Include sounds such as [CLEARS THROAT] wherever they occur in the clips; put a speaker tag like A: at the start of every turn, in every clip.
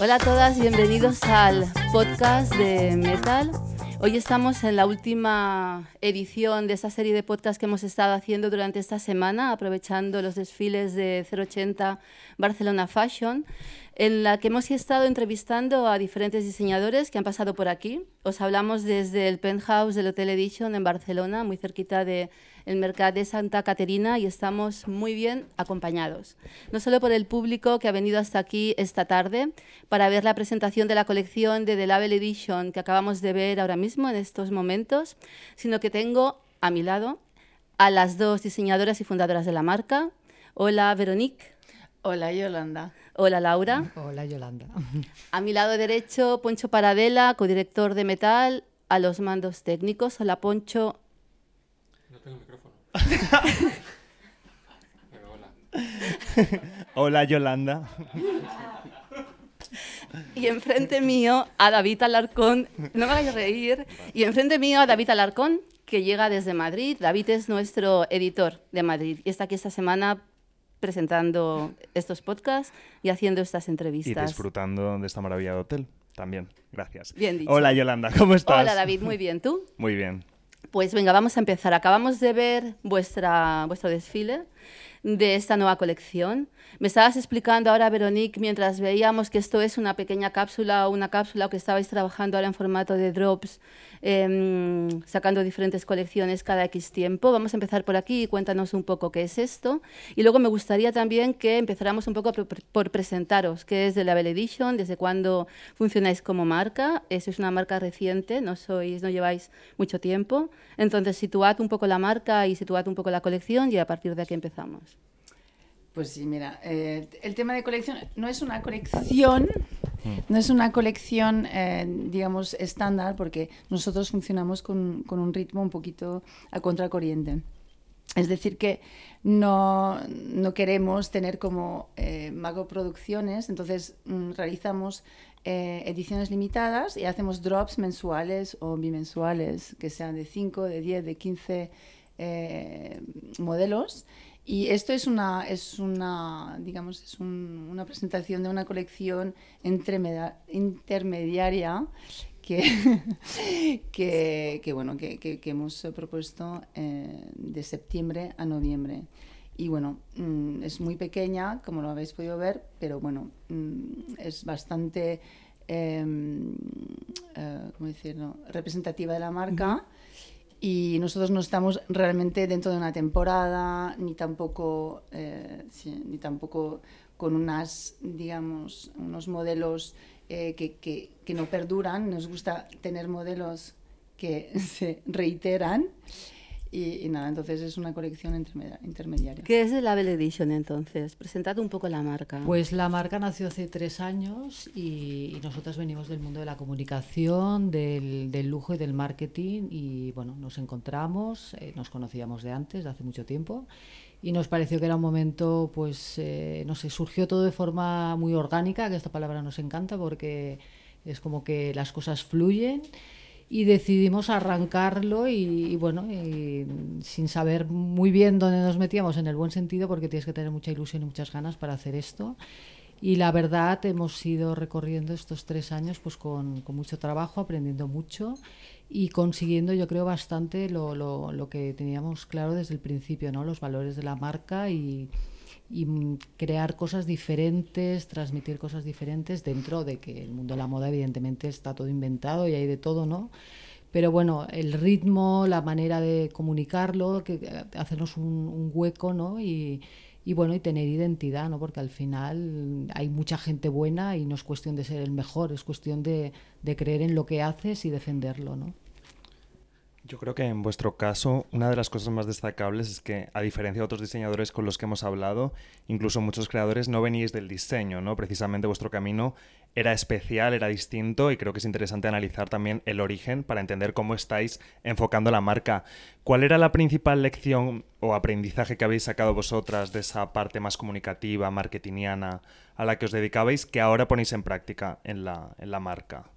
A: Hola a todas, bienvenidos al podcast de Metal. Hoy estamos en la última edición de esta serie de podcasts que hemos estado haciendo durante esta semana, aprovechando los desfiles de 080 Barcelona Fashion en la que hemos estado entrevistando a diferentes diseñadores que han pasado por aquí. Os hablamos desde el penthouse del Hotel Edition en Barcelona, muy cerquita del el mercado de Santa Caterina, y estamos muy bien acompañados. No solo por el público que ha venido hasta aquí esta tarde para ver la presentación de la colección de The Label Edition que acabamos de ver ahora mismo en estos momentos, sino que tengo a mi lado a las dos diseñadoras y fundadoras de la marca. Hola, Veronique.
B: Hola, Yolanda.
A: Hola Laura.
C: Hola Yolanda.
A: A mi lado derecho, Poncho Paradela, codirector de Metal, a los mandos técnicos. Hola Poncho.
D: No tengo micrófono. [LAUGHS] Pero
E: hola. hola Yolanda.
A: Y enfrente mío a David Alarcón, no me hagas reír, y enfrente mío a David Alarcón, que llega desde Madrid. David es nuestro editor de Madrid y está aquí esta semana presentando estos podcasts y haciendo estas entrevistas.
E: Y disfrutando de esta maravilla de hotel también. Gracias.
A: Bien dicho.
E: Hola Yolanda, ¿cómo estás?
A: Hola David, muy bien. ¿Tú?
E: Muy bien.
A: Pues venga, vamos a empezar. Acabamos de ver vuestra, vuestro desfile de esta nueva colección. Me estabas explicando ahora, Veronique, mientras veíamos que esto es una pequeña cápsula o una cápsula que estabais trabajando ahora en formato de drops, em, sacando diferentes colecciones cada X tiempo. Vamos a empezar por aquí y cuéntanos un poco qué es esto. Y luego me gustaría también que empezáramos un poco por, presentaros qué es The Label Edition, desde cuándo funcionáis como marca. Eso es una marca reciente, no, sois, no lleváis mucho tiempo. Entonces, situad un poco la marca y situad un poco la colección y a partir de aquí empezamos.
B: Pues sí, mira, eh, el tema de colección no es una colección, no es una colección, eh, digamos, estándar, porque nosotros funcionamos con, con, un ritmo un poquito a contracorriente. Es decir, que no, no queremos tener como eh, Mago Producciones, entonces mm, realizamos eh, ediciones limitadas y hacemos drops mensuales o bimensuales, que sean de 5, de 10, de 15 modelos y esto es una, es una digamos, es una presentación de una colección intermediaria [LAUGHS] que, que, bueno, que, que, hemos propuesto eh, de septiembre a noviembre. Y bueno, mm, es muy pequeña, como lo habéis podido ver, pero bueno, mm, es bastante, em, eh, ¿cómo decirlo?, representativa de la marca y nosotros no estamos realmente dentro de una temporada ni tampoco eh, ni tampoco con unas digamos unos modelos eh, que, que, que, no perduran. Nos gusta tener modelos que [LAUGHS] se reiteran y, nada, entonces es una colección intermediaria.
A: ¿Qué es el Label Edition entonces? Presentad un poco la marca.
C: Pues la marca nació hace tres años y, nosotros venimos del mundo de la comunicación, del, del, lujo y del marketing y bueno, nos encontramos, eh, nos conocíamos de antes, de hace mucho tiempo y nos pareció que era un momento, pues, eh, no sé, surgió todo de forma muy orgánica, que esta palabra nos encanta porque es como que las cosas fluyen y decidimos arrancarlo y, bueno, sin saber muy bien dónde nos metíamos en el buen sentido porque tienes que tener mucha ilusión y muchas ganas para hacer esto. Y la verdad hemos ido recorriendo estos tres años pues con, con mucho trabajo, aprendiendo mucho y consiguiendo yo creo bastante lo, lo, lo, que teníamos claro desde el principio, ¿no? los valores de la marca y, y crear cosas diferentes, transmitir cosas diferentes dentro de que el mundo de la moda evidentemente está todo inventado y hay de todo, ¿no? Pero bueno, el ritmo, la manera de comunicarlo, que, eh, hacernos un, un hueco, ¿no? Y, y bueno, y tener identidad, ¿no? Porque al final hay mucha gente buena y no es cuestión de ser el mejor, es cuestión de, de creer en lo que haces y defenderlo, ¿no?
E: Yo creo que en vuestro caso una de las cosas más destacables es que, a diferencia de otros diseñadores con los que hemos hablado, incluso muchos creadores no venís del diseño, ¿no? Precisamente vuestro camino era especial, era distinto y creo que es interesante analizar también el origen para entender cómo estáis enfocando la marca. ¿Cuál era la principal lección o aprendizaje que habéis sacado vosotras de esa parte más comunicativa, marketingiana, a la que os dedicabais, que ahora ponéis en práctica en la, en la marca?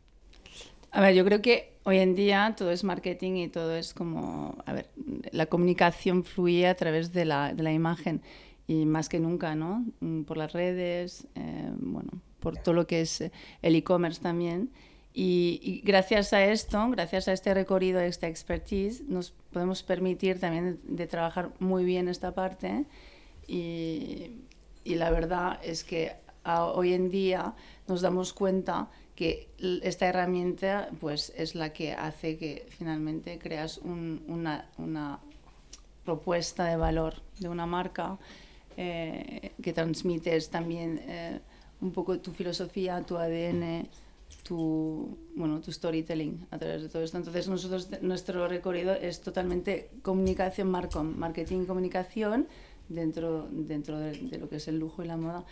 B: A ver, yo creo que hoy en día todo es marketing y todo es como, a ver, la comunicación fluye a través de la, de la imagen. y más que nunca, ¿no? Mm, por las redes, eh, bueno, por todo lo que es el e-commerce también. Y, gracias a esto, gracias a este recorrido, a esta expertise, nos podemos permitir también de, trabajar muy bien esta parte. Y, y la verdad es que hoy en día nos damos cuenta que esta herramienta pues, es la que hace que finalmente creas una, una, propuesta de valor de una marca eh, que transmites también eh, un poco tu filosofía, tu ADN, tu, bueno, tu storytelling a través de todo esto. Entonces nosotros, nuestro recorrido es totalmente comunicación, marketing, comunicación dentro, dentro de lo que es el lujo y la moda.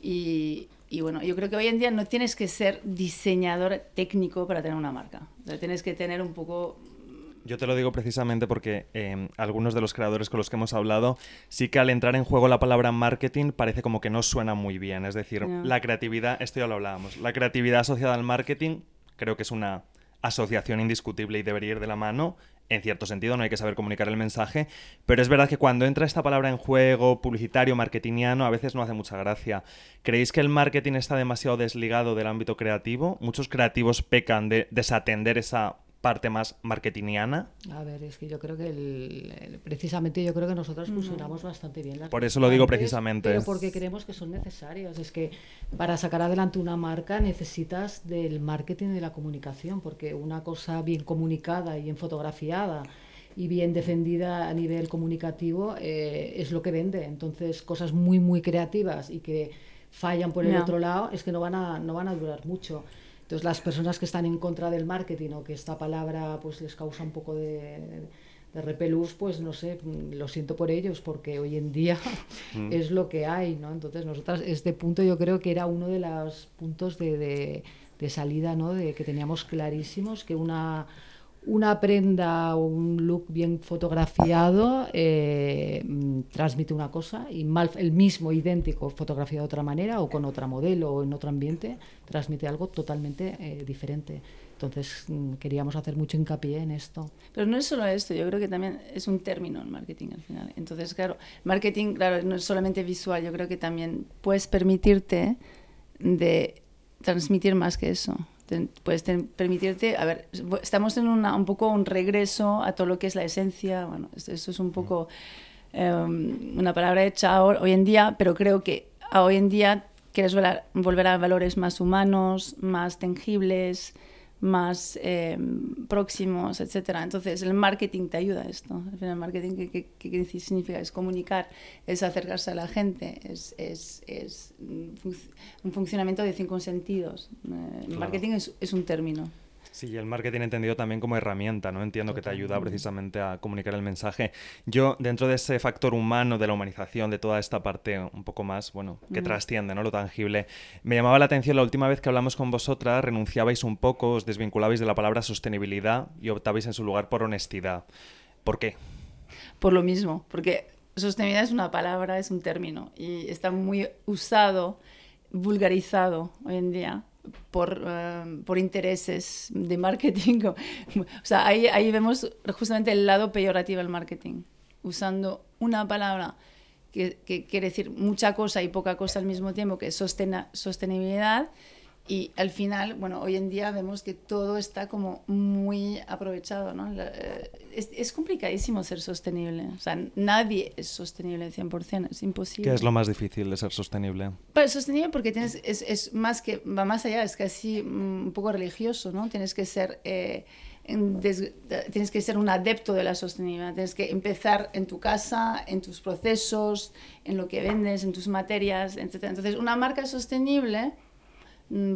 B: Y, y, bueno, yo creo que hoy en día no tienes que ser diseñador técnico para tener una marca. tienes que tener un poco...
E: Yo te lo digo precisamente porque em, algunos de los creadores con los que hemos hablado, sí que al entrar en juego la palabra marketing parece como que no suena muy bien. Es decir, la creatividad, esto ya lo hablábamos, la creatividad asociada al marketing creo que es una asociación indiscutible y debería ir de la mano en cierto sentido, no hay que saber comunicar el mensaje, pero es verdad que cuando entra esta palabra en juego, publicitario, marketingiano, a veces no hace mucha gracia. ¿Creéis que el marketing está demasiado desligado del ámbito creativo? Muchos creativos pecan de desatender esa parte más marketingiana?
C: A ver, es que yo creo que precisamente yo creo que nosotros funcionamos bastante bien.
E: Por eso lo digo precisamente.
C: Pero porque creemos que son necesarios. Es que para sacar adelante una marca necesitas del marketing y de la comunicación, porque una cosa bien comunicada y bien fotografiada y bien defendida a nivel comunicativo eh, es lo que vende. Entonces, cosas muy, muy creativas y que fallan por el otro lado es que no van a, no van a durar mucho. Entonces las personas que están en contra del marketing o que esta palabra pues les causa un poco de, de repelús, pues no sé, lo siento por ellos porque hoy en día [LAUGHS] mm. es lo que hay, ¿no? Entonces nosotras este punto yo creo que era uno de los puntos de, de salida, ¿no? De que teníamos clarísimos que una una prenda o un look bien fotografiado eh, transmite una cosa y mal, el mismo idéntico fotografiado de otra manera o con otra modelo o en otro ambiente transmite algo totalmente eh, diferente. Entonces mm, queríamos hacer mucho hincapié en esto.
B: Pero no es solo esto, yo creo que también es un término el marketing al final. Entonces, claro, marketing, claro, no es solamente visual, yo creo que también puedes permitirte de transmitir más que eso puedes permitirte, a ver, estamos en una, un poco un regreso a todo lo que es la esencia, bueno, eso es un poco em, una palabra hecha hoy en día, pero creo que hoy en día quieres volver a valores más humanos, más tangibles, más em, próximos, etcétera. Entonces, el marketing te ayuda a esto. el marketing, ¿qué, qué, significa? Es comunicar, es acercarse a la gente, es, es, es un funcionamiento de cinco sentidos. El eh, marketing es, es un término.
E: Sí, el marketing entendido también como herramienta, ¿no? Entiendo que te ayuda precisamente a comunicar el mensaje. Yo, dentro de ese factor humano, de la humanización, de toda esta parte un poco más, bueno, que trasciende, ¿no? Lo tangible, me llamaba la atención la última vez que hablamos con vosotras, renunciabais un poco, os desvinculabais de la palabra sostenibilidad y optabais en su lugar por honestidad. ¿Por qué?
B: Por lo mismo, porque sostenibilidad es una palabra, es un término y está muy usado, vulgarizado hoy en día por, eh, por intereses de marketing. [LAUGHS] o sea, ahí, ahí vemos justamente el lado peyorativo del marketing, usando una palabra que, que, quiere decir mucha cosa y poca cosa al mismo tiempo, que es sostenibilidad, y al final, bueno, hoy en día vemos que todo está como muy aprovechado, ¿no? Eh, es, es, complicadísimo ser sostenible. O sea, nadie es sostenible al 100%, es imposible.
E: ¿Qué es lo más difícil de ser sostenible?
B: Pues sostenible porque tienes, es, es más que, va más allá, es casi mm, un poco religioso, ¿no? Tienes que ser... Eh, tienes que ser un adepto de la sostenibilidad, tienes que empezar en tu casa, en tus procesos, en lo que vendes, en tus materias, etc. Entonces, una marca sostenible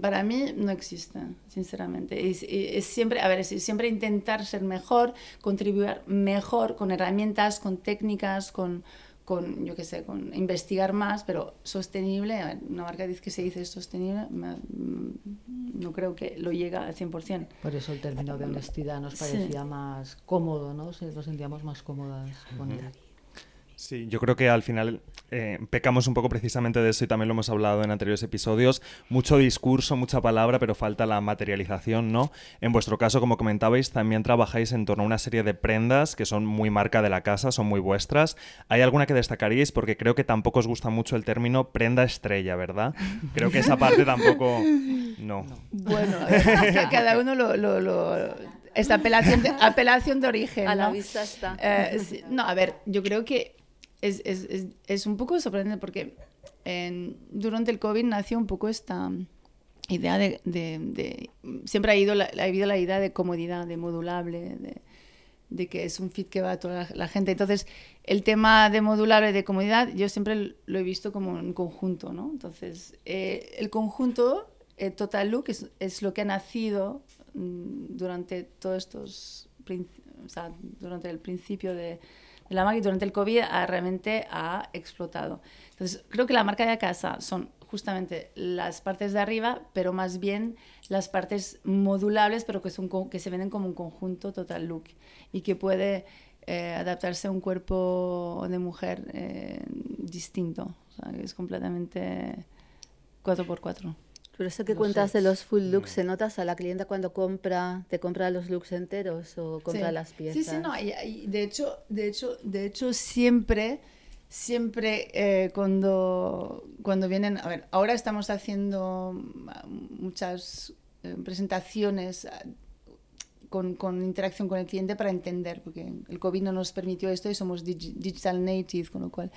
B: para mí no existe, sinceramente. Es, es, siempre, a ver, es siempre intentar ser mejor, contribuir mejor con herramientas, con técnicas, con, con yo qué sé, con investigar más, pero sostenible, una marca que se dice sostenible, mm, no creo que lo llega al 100%.
C: Por eso el término de honestidad nos parecía más cómodo, ¿no? Nos sentíamos más cómodas con él.
E: Sí, yo creo que al final eh, pecamos un poco precisamente de eso y también lo hemos hablado en anteriores episodios. Mucho discurso, mucha palabra, pero falta la materialización, ¿no? En vuestro caso, como comentabais, también trabajáis en torno a una serie de prendas que son muy marca de la casa, son muy vuestras. ¿Hay alguna que destacaríais? Porque creo que tampoco os gusta mucho el término prenda estrella, ¿verdad? Creo que esa parte tampoco... No.
B: Bueno, [LAUGHS] cada uno lo, lo, lo esta apelación de, apelación de origen.
A: A
B: ¿no?
A: la vista está.
B: Eh, sí, no, a ver, yo creo que es, es, es, es un poco sorprendente porque en, durante el COVID nació un poco esta idea de... de, de siempre ha, ido la, ha habido la idea de comodidad, de modulable, de, de que es un fit que va a toda la, la, gente. Entonces, el tema de modulable, de comodidad, yo siempre lo he visto como un conjunto, ¿no? Entonces, eh, el conjunto, eh, Total Look, es, lo que ha nacido mm, durante todos estos... O sea, durante el principio de la marca y durante el COVID ha, realmente ha explotado. Entonces, creo que la marca de casa son justamente las partes de arriba, pero más bien las partes modulables, pero que, son, que se venden como un conjunto total look y que puede eh, adaptarse a un cuerpo de mujer eh, distinto. O sea, es completamente 4x4.
A: Pero eso que no cuentas sé. de los full looks, ¿se notas a la clienta cuando compra, te compra los looks enteros o compra
B: sí.
A: las piezas?
B: Sí, sí, no, y, y de hecho, de hecho, de hecho siempre, siempre eh, cuando, cuando vienen, a ver, ahora estamos haciendo muchas eh, presentaciones con, con, interacción con el cliente para entender, porque el COVID no nos permitió esto y somos dig digital native, con lo cual.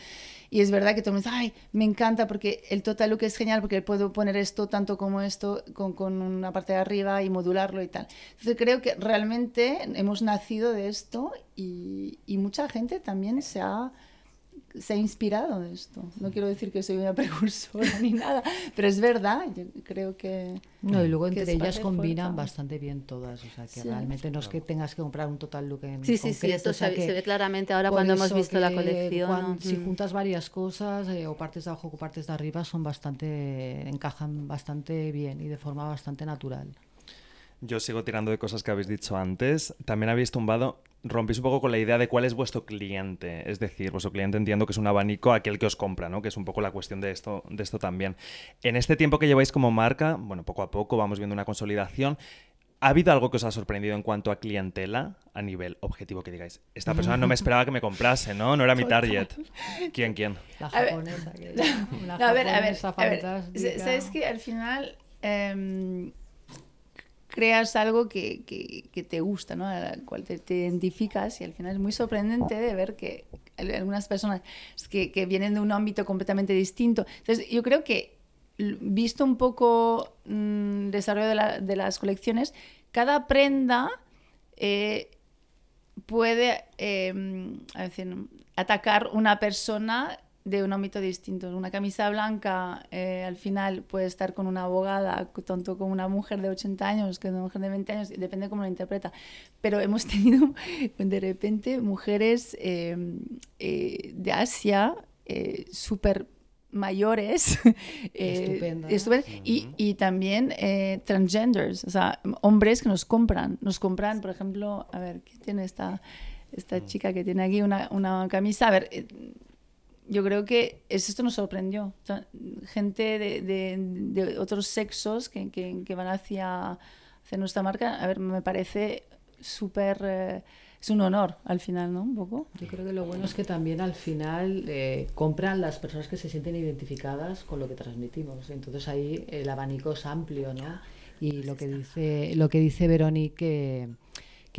B: Y es verdad que todo el mundo dice, ay, me encanta porque el total look es genial porque puedo poner esto tanto como esto con, con una parte de arriba y modularlo y tal. Entonces creo que realmente hemos nacido de esto y, y mucha gente también se ha se ha inspirado de esto. No quiero decir que soy una [LAUGHS] precursora ni nada, pero es verdad, yo creo que...
C: No, y luego entre ellas combinan fuerza. bastante bien todas, o sea, que sí. realmente no es que tengas que comprar un total look en
A: Sí, sí,
C: concreto,
A: sí, esto
C: o sea
A: se, ve claramente ahora cuando hemos visto la colección.
C: Cuando,
A: ¿no?
C: Si
A: Mm.
C: juntas varias cosas, eh, o partes de abajo o partes de arriba, son bastante, encajan bastante bien y de forma bastante natural.
E: Yo sigo tirando de cosas que habéis dicho antes. También habéis tumbado, rompéis un poco con la idea de cuál es vuestro cliente. Es decir, vuestro cliente entiendo que es un abanico aquel que os compra, ¿no? Que es un poco la cuestión de esto, de esto también. En este tiempo que lleváis como marca, bueno, poco a poco vamos viendo una consolidación. ¿Ha habido algo que os ha sorprendido en cuanto a clientela a nivel objetivo que digáis? Esta persona no me esperaba que me comprase, ¿no? No era mi target. ¿Quién, quién?
C: La japonesa. Que,
B: una [LAUGHS] no, a ver, a ver, a ver. ¿Sabes que al final... Eh, creas algo que, que, te gusta, ¿no? al cual te, te, identificas y al final es muy sorprendente de ver que algunas personas que, vienen de un ámbito completamente distinto. Entonces, yo creo que visto un poco el mmm, desarrollo de, la, de, las colecciones, cada prenda eh, puede decir, atacar una persona de un ámbito distinto. Una camisa blanca eh, al final puede estar con una abogada, tanto como una mujer de 80 años, que una mujer de 20 años, depende cómo lo interpreta. Pero hemos [LAUGHS] tenido de repente mujeres eh, eh, de Asia súper mayores, [LAUGHS]
C: estupenda,
B: estupenda, -huh. y, y, también transgenders, o sea, hombres que nos compran. Nos compran, por ejemplo, a ver, ¿quién tiene esta, esta chica que tiene aquí una, una camisa? A ver, yo creo que esto nos sorprendió. Gente de, de, otros sexos que, que, van hacia, hacia nuestra marca, a ver, me parece súper... Eh, es un honor al final, ¿no? Un poco.
C: Yo creo que lo bueno es que también al final eh, compran las personas que se sienten identificadas con lo que transmitimos. Entonces ahí el abanico es amplio, ¿no? Y lo que dice, lo que dice Verónica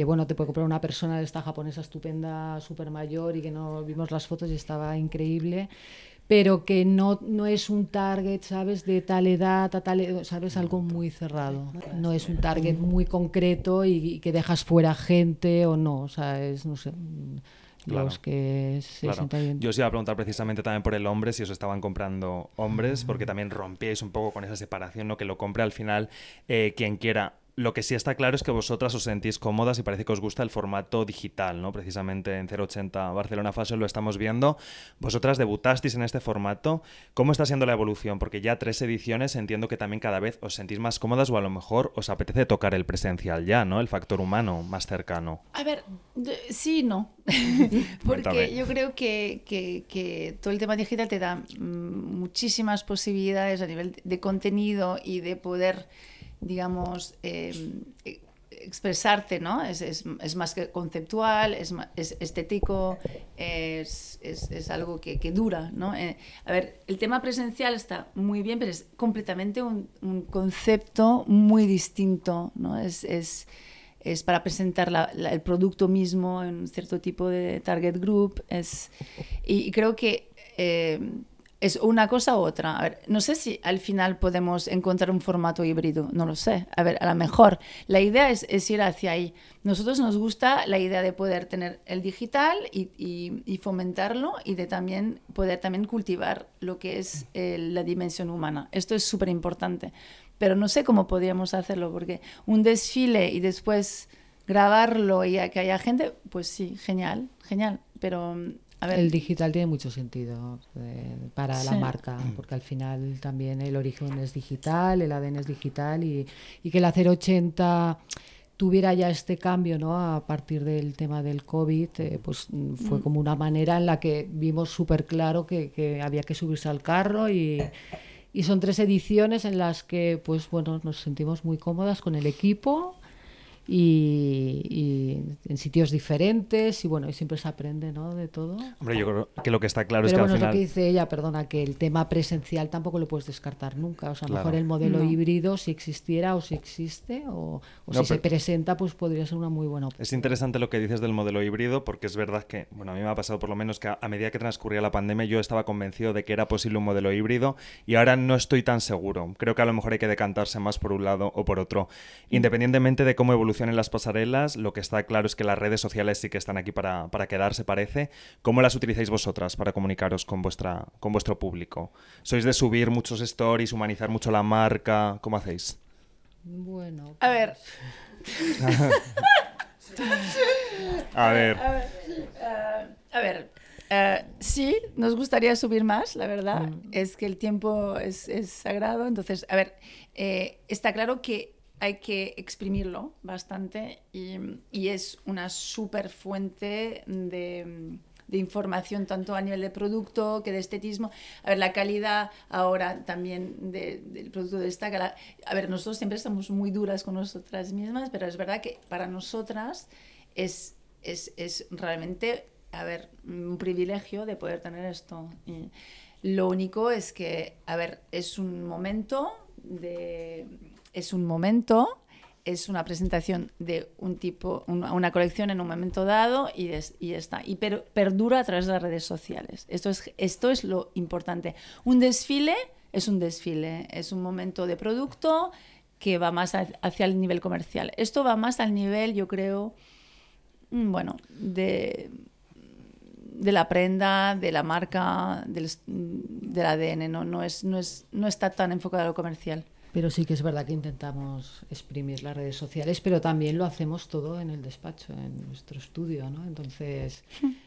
C: bueno, te puede comprar una persona de esta japonesa estupenda, súper mayor y que no vimos las fotos y estaba increíble, pero que no, no es un target, ¿sabes? De tal edad, a tal edad, ¿sabes? Algo muy cerrado. No es un target muy concreto y, y que dejas fuera gente o no, o sea, es, no sé...
E: Claro.
C: los que se
E: claro.
C: bien.
E: Yo os iba a preguntar precisamente también por el hombre, si os estaban comprando hombres, porque también rompíais un poco con esa separación, ¿no? Que lo compre al final eh, quien quiera lo que sí está claro es que vosotras os sentís cómodas y parece que os gusta el formato digital, ¿no? Precisamente en 080 Barcelona Fashion lo estamos viendo. Vosotras debutasteis en este formato. ¿Cómo está siendo la evolución? Porque ya tres ediciones entiendo que también cada vez os sentís más cómodas o a lo mejor os apetece tocar el presencial ya, ¿no? El factor humano más cercano.
B: A ver, sí no. [LAUGHS] Porque yo creo que, que, todo el tema digital te da mm, muchísimas posibilidades a nivel de contenido y de poder digamos, em, e, expresarte, ¿no? Es, es, es, más que conceptual, es, es estético, es, algo que, que, dura, ¿no? Eh, a ver, el tema presencial está muy bien, pero es completamente un, un concepto muy distinto, ¿no? Es, para presentar la, el producto mismo en un cierto tipo de target group, es, y, creo que... Eh, es una cosa u otra. A ver, no sé si al final podemos encontrar un formato híbrido, no lo sé. A ver, a lo mejor la idea es, ir hacia ahí. Nosotros nos gusta la idea de poder tener el digital y, fomentarlo y de también poder también cultivar lo que es eh, la dimensión humana. Esto es súper importante. Pero no sé cómo podríamos hacerlo, porque un desfile y después grabarlo y que haya gente, pues sí, genial, genial. Pero
C: el digital tiene mucho sentido eh, para la marca, porque al final también el origen es digital, el ADN es digital y, y que la 080 tuviera ya este cambio ¿no? a partir del tema del COVID, eh, pues mm, fue mm. como una manera en la que vimos súper claro que, que, había que subirse al carro y, y, son tres ediciones en las que pues bueno nos sentimos muy cómodas con el equipo y, en sitios diferentes y bueno, y siempre se aprende ¿no? de todo.
E: Hombre, yo creo que lo que está claro
C: es
E: que
C: bueno,
E: al final...
C: lo que dice ella, perdona, que el tema presencial tampoco lo puedes descartar nunca. O sea, a lo mejor el modelo híbrido, si existiera o si existe o, si se presenta, pues podría ser una muy buena opción.
E: Es interesante lo que dices del modelo híbrido porque es verdad que, bueno, a mí me ha pasado por lo menos que a, a medida que transcurría la pandemia yo estaba convencido de que era posible un modelo híbrido y ahora no estoy tan seguro. Creo que a lo mejor hay que decantarse más por un lado o por otro, independientemente de cómo evolucionen las pasarelas lo que está claro es que las redes sociales sí que están aquí para, para quedarse, parece. ¿Cómo las utilizáis vosotras para comunicaros con, vuestra, con vuestro público? ¿Sois de subir muchos stories, humanizar mucho la marca? ¿Cómo hacéis?
C: Bueno.
B: A ver. [LAUGHS]
E: a ver.
B: A ver. Eh, sí, nos gustaría subir más, la verdad. Mm. Es que el tiempo es, es, sagrado. Entonces, a ver, eh, está claro que hay que exprimirlo bastante y, es una súper fuente de, información tanto a nivel de producto que de estetismo. A ver, la calidad ahora también del producto destaca. a ver, nosotros siempre estamos muy duras con nosotras mismas, pero es verdad que para nosotras es, es, es realmente, a ver, un privilegio de poder tener esto. Y lo único es que, a ver, es un momento de es un momento, es una presentación de un tipo, una, colección en un momento dado y, está. Y perdura a través de las redes sociales. Esto es, esto es lo importante. Un desfile es un desfile, es un momento de producto que va más hacia el nivel comercial. Esto va más al nivel, yo creo, mm, bueno, de, de la prenda, de la marca, del, del ADN. No, no, es, no, es, no está tan enfocado a lo comercial.
C: Pero sí que es verdad que intentamos exprimir las redes sociales, pero también lo hacemos todo en el despacho, en nuestro estudio, ¿no? Entonces,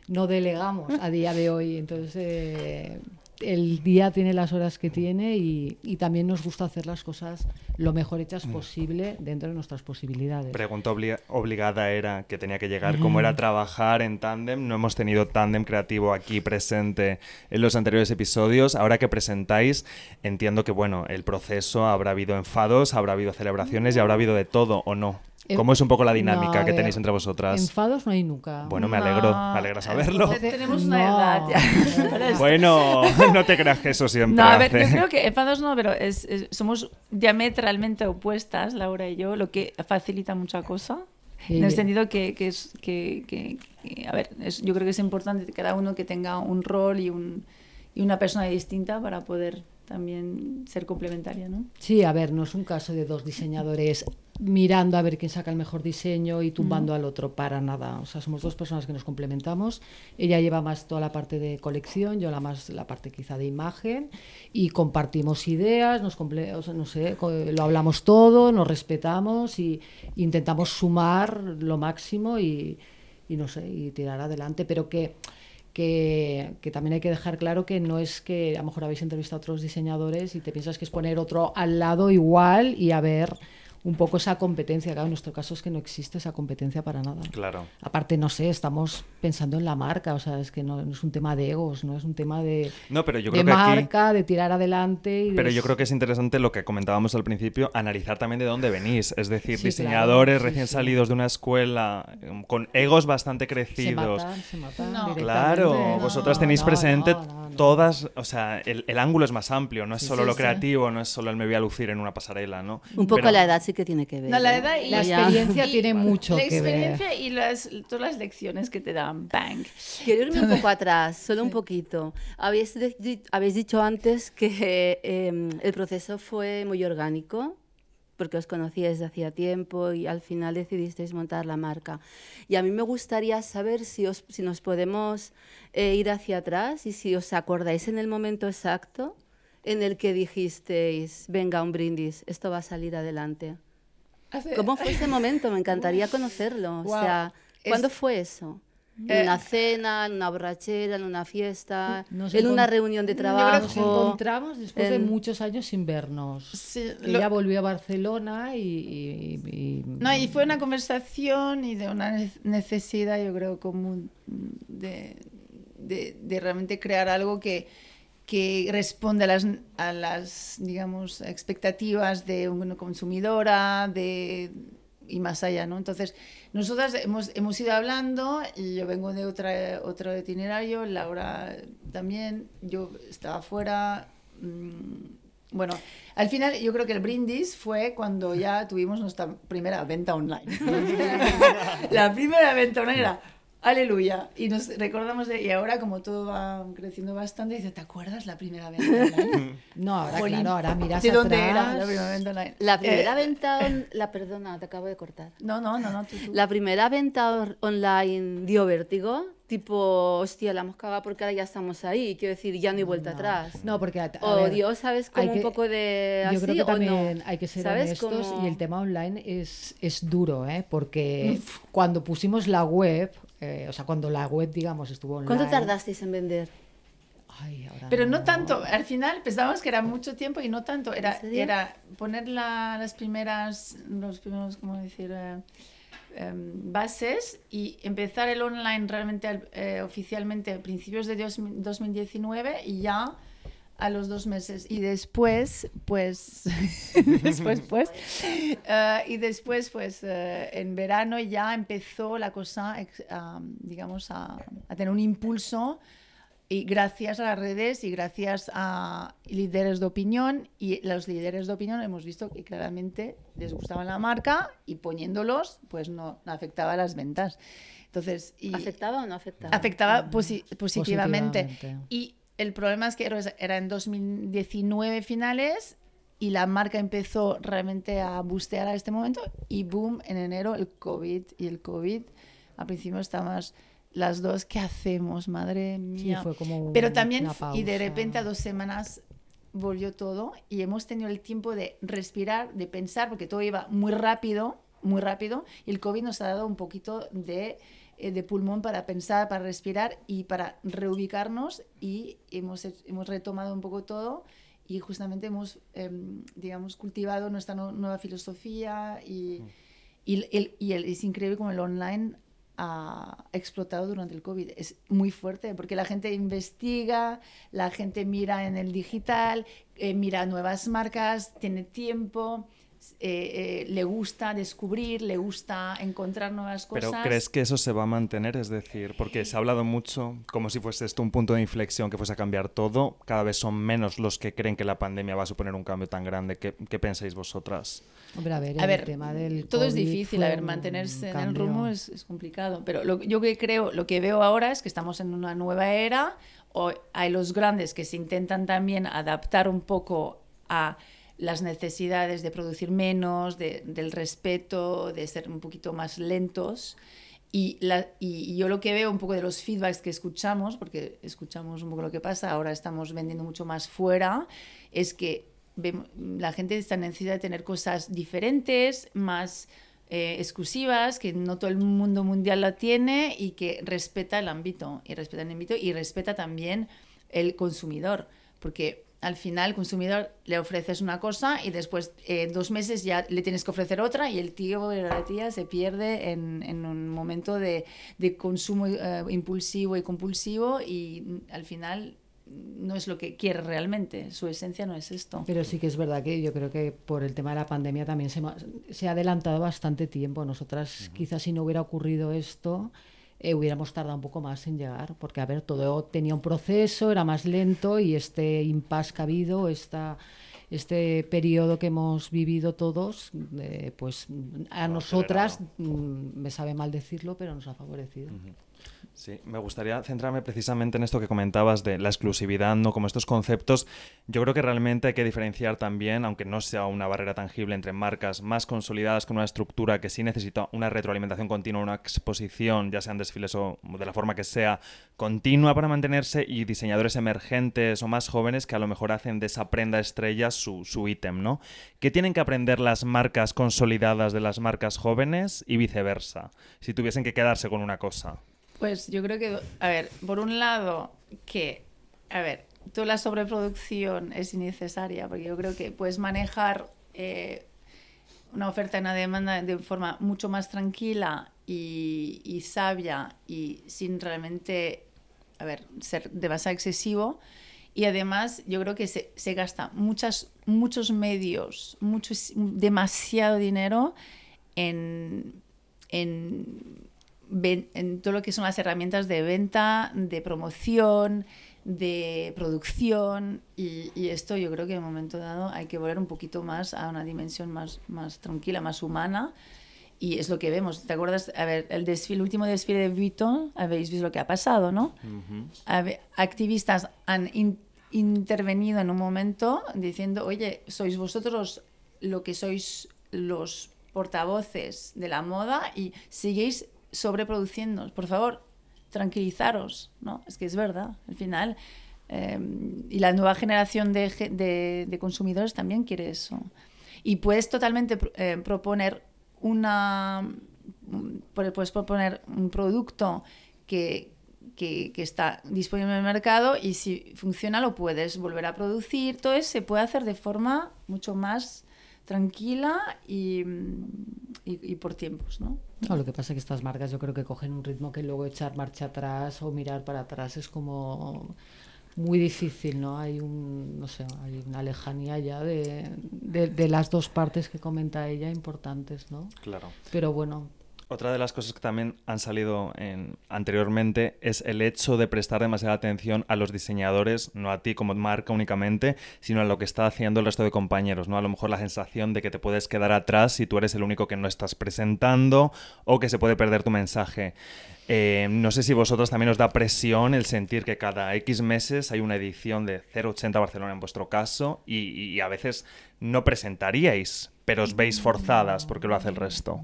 C: no delegamos a día de hoy. Entonces, eh, el día tiene las horas que tiene y, también nos gusta hacer las cosas lo mejor hechas mm. posible dentro de nuestras posibilidades.
E: Pregunta obligada era que tenía que llegar, ¿cómo era trabajar en tándem? No hemos tenido tándem creativo aquí presente en los anteriores episodios. Ahora que presentáis, entiendo que bueno, el proceso habrá habido enfados, habrá habido celebraciones y habrá habido de todo, ¿o no? Eh, ¿Cómo es un poco la dinámica que tenéis entre vosotras?
C: Enfados no hay nunca.
E: Bueno, me alegro, me alegra saberlo.
B: Tenemos una edad ya. [LAUGHS]
E: bueno, [LAUGHS] no te creas que eso siempre.
B: No, a ver, yo creo que enfados no, pero es, somos diametralmente opuestas, Laura y yo, lo que facilita mucha cosa. En el sentido que, que es que, que, a ver, yo creo que es importante que cada uno que tenga un rol y, un, y una persona distinta para poder también ser complementaria, ¿no?
C: Sí, a ver, no es un caso de dos diseñadores mirando a ver quién saca el mejor diseño y tumbando al otro para nada. O sea, somos dos personas que nos complementamos. Ella lleva más toda la parte de colección, yo la más la parte quizá de imagen y compartimos ideas, nos comple o sea, no sé, lo hablamos todo, nos respetamos y intentamos sumar lo máximo y, y no sé, y tirar adelante, pero que que, que, también hay que dejar claro que no es que a lo mejor habéis entrevistado a otros diseñadores y te piensas que es poner otro al lado igual y a ver un poco esa competencia. Claro, en nuestro caso es que no existe esa competencia para nada.
E: Claro.
C: Aparte, no sé, estamos pensando en la marca, o sea, es que no, no es un tema de egos, no es un tema de,
E: no, pero yo
C: de
E: creo que
C: marca,
E: aquí...
C: de tirar adelante. Y
E: pero
C: de...
E: yo creo que es interesante lo que comentábamos al principio, analizar también de dónde venís. Es decir,
C: Sí,
E: diseñadores
C: claro, sí,
E: recién
C: sí.
E: salidos de una escuela eh, con egos bastante
C: se
E: crecidos.
C: matan, se matan
B: No.
C: directamente.
E: Claro,
C: No,
E: vosotras tenéis
C: no,
E: presente
C: no, no, no.
E: todas, o sea, el, el ángulo es más amplio, no es
C: Sí,
E: solo
B: sí,
E: lo
B: sí.
E: creativo, no es solo el me voy a lucir en una pasarela, ¿no?
A: Un poco
E: Pero-
A: la edad sí que tiene que ver.
B: No, la
A: ¿eh?
B: edad y
C: La experiencia
B: Y
C: tiene mucho
B: la
C: que ver.
B: experiencia y las, todas las lecciones que te dan. Bang.
A: Quiero irme un poco atrás, solo un poquito. Habéis, de- habéis dicho antes que eh, el proceso fue muy orgánico, porque os conocíais desde hacía tiempo y al final decidisteis montar la marca. Y a mí me gustaría saber si, os, si nos podemos eh, ir hacia atrás y si os acordáis en el momento exacto en el que dijisteis, venga, un brindis, esto va a salir adelante.
B: Hace-
A: ¿Cómo fue ese momento? Me encantaría conocerlo. O sea, ¿cuándo
B: Es-
A: fue eso?
B: Eh,
A: ¿En una cena, en una borrachera, en una fiesta,
C: Nos
A: en una reunión de trabajo?
C: nos encontramos después de
A: en-
C: muchos años sin vernos.
B: Sí,
C: Ella
B: lo-
C: volvió a Barcelona y... y- y-
B: No, y fue una conversación y de una ne- necesidad, yo creo, común de, de, de realmente crear algo que, que responde a las, a las, digamos, expectativas de una consumidora de, y más allá, ¿no? Entonces, nosotras hemos, hemos ido hablando, yo vengo de otra, otro itinerario, Laura también, yo estaba fuera, mm, bueno, al final yo creo que el brindis fue cuando ya tuvimos nuestra primera venta online. [LAUGHS] la primera venta online era aleluya. Y nos recordamos de, y ahora como todo va creciendo bastante, dice, ¿te acuerdas la primera venta online? [LAUGHS]
C: No, ahora
B: Jolín,
C: claro, ahora miras
B: ¿De dónde
C: atrás.
B: era la primera venta online?
A: La primera
B: Eh,
A: venta, on- la perdona, te acabo de cortar.
B: No, no, no, no. tú- tú.
A: La primera venta online dio vértigo, tipo, hostia, la hemos cagado porque ahora ya estamos ahí, quiero decir, ya no hay vuelta atrás.
C: No, porque... a- a
A: o
C: ver,
A: Dios, ¿sabes?
C: hay
A: Como
C: que-
A: un poco de
C: Yo
A: así
C: creo que
A: no.
C: también hay que ser
A: ¿Sabes?
C: honestos
A: Como-
C: y el tema online es, es duro, ¿eh? Porque cuando pusimos la web, eh, o sea, cuando la web, digamos, estuvo online...
A: ¿Cuánto tardasteis en vender?
C: Ay, ahora
B: Pero no tanto, al final pensábamos que era mucho tiempo y no tanto, era, era poner la- las primeras, los primeros, ¿cómo decir? Eh, em, bases y empezar el online realmente al- eh, oficialmente a principios de dos- 2019 y ya a los dos meses. Y después pues [LAUGHS] después pues eh, y después pues eh, en verano ya empezó la cosa digamos a tener un impulso y gracias a las redes y gracias a líderes de opinión y los líderes de opinión hemos visto que claramente les gustaba la marca y poniéndolos pues no, no afectaba las ventas entonces y
A: ¿Afectaba o no afectaba?
B: afectaba posi- positivamente.
C: Positivamente.
B: Y el problema es que era- en 2019 finales y la marca empezó realmente a bustear a este momento y boom, en enero el COVID y el COVID al principio estábamos las dos, ¿qué hacemos? Madre
C: Sí,
B: mía.
C: fue como un-
B: Pero también,
C: una
B: y de repente a dos semanas volvió todo y hemos tenido el tiempo de respirar, de pensar, porque todo iba muy rápido, muy rápido, y el COVID nos ha dado un poquito de, eh, de pulmón para pensar, para respirar y para reubicarnos y hemos, hemos retomado un poco todo y justamente hemos, em, digamos, cultivado nuestra no- nueva filosofía y, y, el- y el- es increíble como el online ha explotado durante el COVID. Es muy fuerte porque la gente investiga, la gente mira en el digital, eh, mira nuevas marcas, tiene tiempo, eh, eh, le gusta descubrir, le gusta encontrar nuevas cosas.
E: Pero ¿crees que eso se va a mantener? Es decir, porque se ha hablado mucho como si fuese esto un punto de inflexión que fuese a cambiar todo. Cada vez son menos los que creen que la pandemia va a suponer un cambio tan grande. ¿Qué, qué pensáis vosotras?
C: Hombre, a ver,
B: A
C: el
B: ver,
C: tema del
B: todo es difícil, a ver, mantenerse en el rumbo es, es complicado, pero lo, yo que creo, lo que veo ahora es que estamos en una nueva era, o hay los grandes que se intentan también adaptar un poco a las necesidades de producir menos, de, del respeto, de ser un poquito más lentos. Y, la, y, yo lo que veo un poco de los feedbacks que escuchamos, porque escuchamos un poco lo que pasa, ahora estamos vendiendo mucho más fuera, es que la gente está necesidad de tener cosas diferentes, más eh, exclusivas, que no todo el mundo mundial la tiene y que respeta el ámbito, y respeta el ámbito y respeta también el consumidor, porque al final el consumidor le ofreces una cosa y después en dos meses ya le tienes que ofrecer otra y el tío o la tía se pierde en, en un momento de, de consumo eh, impulsivo y compulsivo y al final no es lo que quiere realmente, su esencia no es esto.
C: Pero sí que es verdad que yo creo que por el tema de la pandemia también se, se ha adelantado bastante tiempo. Nosotras quizás si no hubiera ocurrido esto, eh, hubiéramos tardado un poco más en llegar, porque a ver, todo tenía un proceso, era más lento y este impasse que ha habido, esta, este periodo que hemos vivido todos, eh, pues a nosotras, mm, me sabe mal decirlo, pero nos ha favorecido.
E: Sí, me gustaría centrarme precisamente en esto que comentabas de la exclusividad, ¿no? Como estos conceptos, yo creo que realmente hay que diferenciar también, aunque no sea una barrera tangible entre marcas más consolidadas con una estructura que sí necesita una retroalimentación continua, una exposición, ya sean desfiles o de la forma que sea, continua para mantenerse, y diseñadores emergentes o más jóvenes que a lo mejor hacen de esa prenda estrella su, su ítem, ¿no? ¿Qué tienen que aprender las marcas consolidadas de las marcas jóvenes y viceversa, si tuviesen que quedarse con una cosa?
B: Pues yo creo que, a ver, por un lado, que, a ver, toda la sobreproducción es innecesaria, porque yo creo que puedes manejar eh, una oferta y una demanda de forma mucho más tranquila y, sabia y sin realmente, a ver, ser demasiado excesivo. Y además yo creo que se, se gasta muchas, muchos medios, muchos, demasiado dinero en, en en todo lo que son las herramientas de venta, de promoción, de producción y, esto yo creo que en un momento dado hay que volver un poquito más a una dimensión más, más tranquila, más humana y es lo que vemos. ¿Te acuerdas? A ver, el desfile, último desfile de Vuitton, habéis visto lo que ha pasado, ¿no? activistas han intervenido en un momento diciendo, oye, sois vosotros lo que sois los portavoces de la moda y seguís sobreproduciendo. Por favor, tranquilizaros, ¿no? Es que es verdad, al final. Em, y la nueva generación de, consumidores también quiere eso. Y puedes totalmente eh, proponer una. Puedes proponer un producto que, que, está disponible en el mercado y si funciona lo puedes volver a producir. Todo eso se puede hacer de forma mucho más tranquila y, y, por tiempos, ¿no?
C: No, lo que pasa es que estas marcas yo creo que cogen un ritmo que luego echar marcha atrás o mirar para atrás es como muy difícil, ¿no? Hay un, no sé, hay una lejanía ya de, de, de las dos partes que comenta ella importantes, ¿no?
E: Claro.
C: Pero bueno,
E: otra de las cosas que también han salido en, anteriormente es el hecho de prestar demasiada atención a los diseñadores, no a ti como marca únicamente, sino a lo que está haciendo el resto de compañeros, ¿no? A lo mejor la sensación de que te puedes quedar atrás si tú eres el único que no estás presentando o que se puede perder tu mensaje. Eh, no sé si vosotros también os da presión el sentir que cada X meses hay una edición de 080 Barcelona en vuestro caso y, y a veces no presentaríais, pero os veis forzadas porque lo hace el resto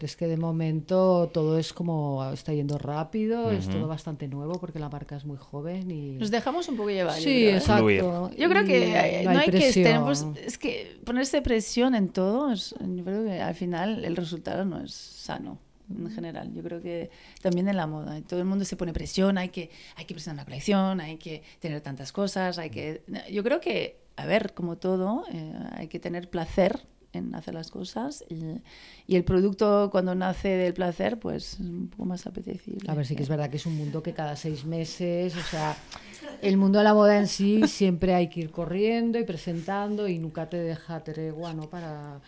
C: es que de momento todo es como está yendo rápido, es todo bastante nuevo porque la marca es muy joven y
B: nos dejamos un poco llevar.
C: Sí, ¿eh? exacto.
B: Yo creo que no hay, que estar, es que ponerse presión en todo, yo creo que al final el resultado no es sano en general. Yo creo que también en la moda. Todo el mundo se pone presión, hay que, hay que presentar una colección, hay que tener tantas cosas, hay que... Yo creo que, a ver, como todo, eh, hay que tener placer en hacer las cosas y, y, el producto cuando nace del placer pues es un poco más apetecible.
C: A ver, sí que es verdad que es un mundo que cada seis meses, o sea, el mundo de la moda en sí siempre hay que ir corriendo y presentando y nunca te deja tregua, ¿no? Para...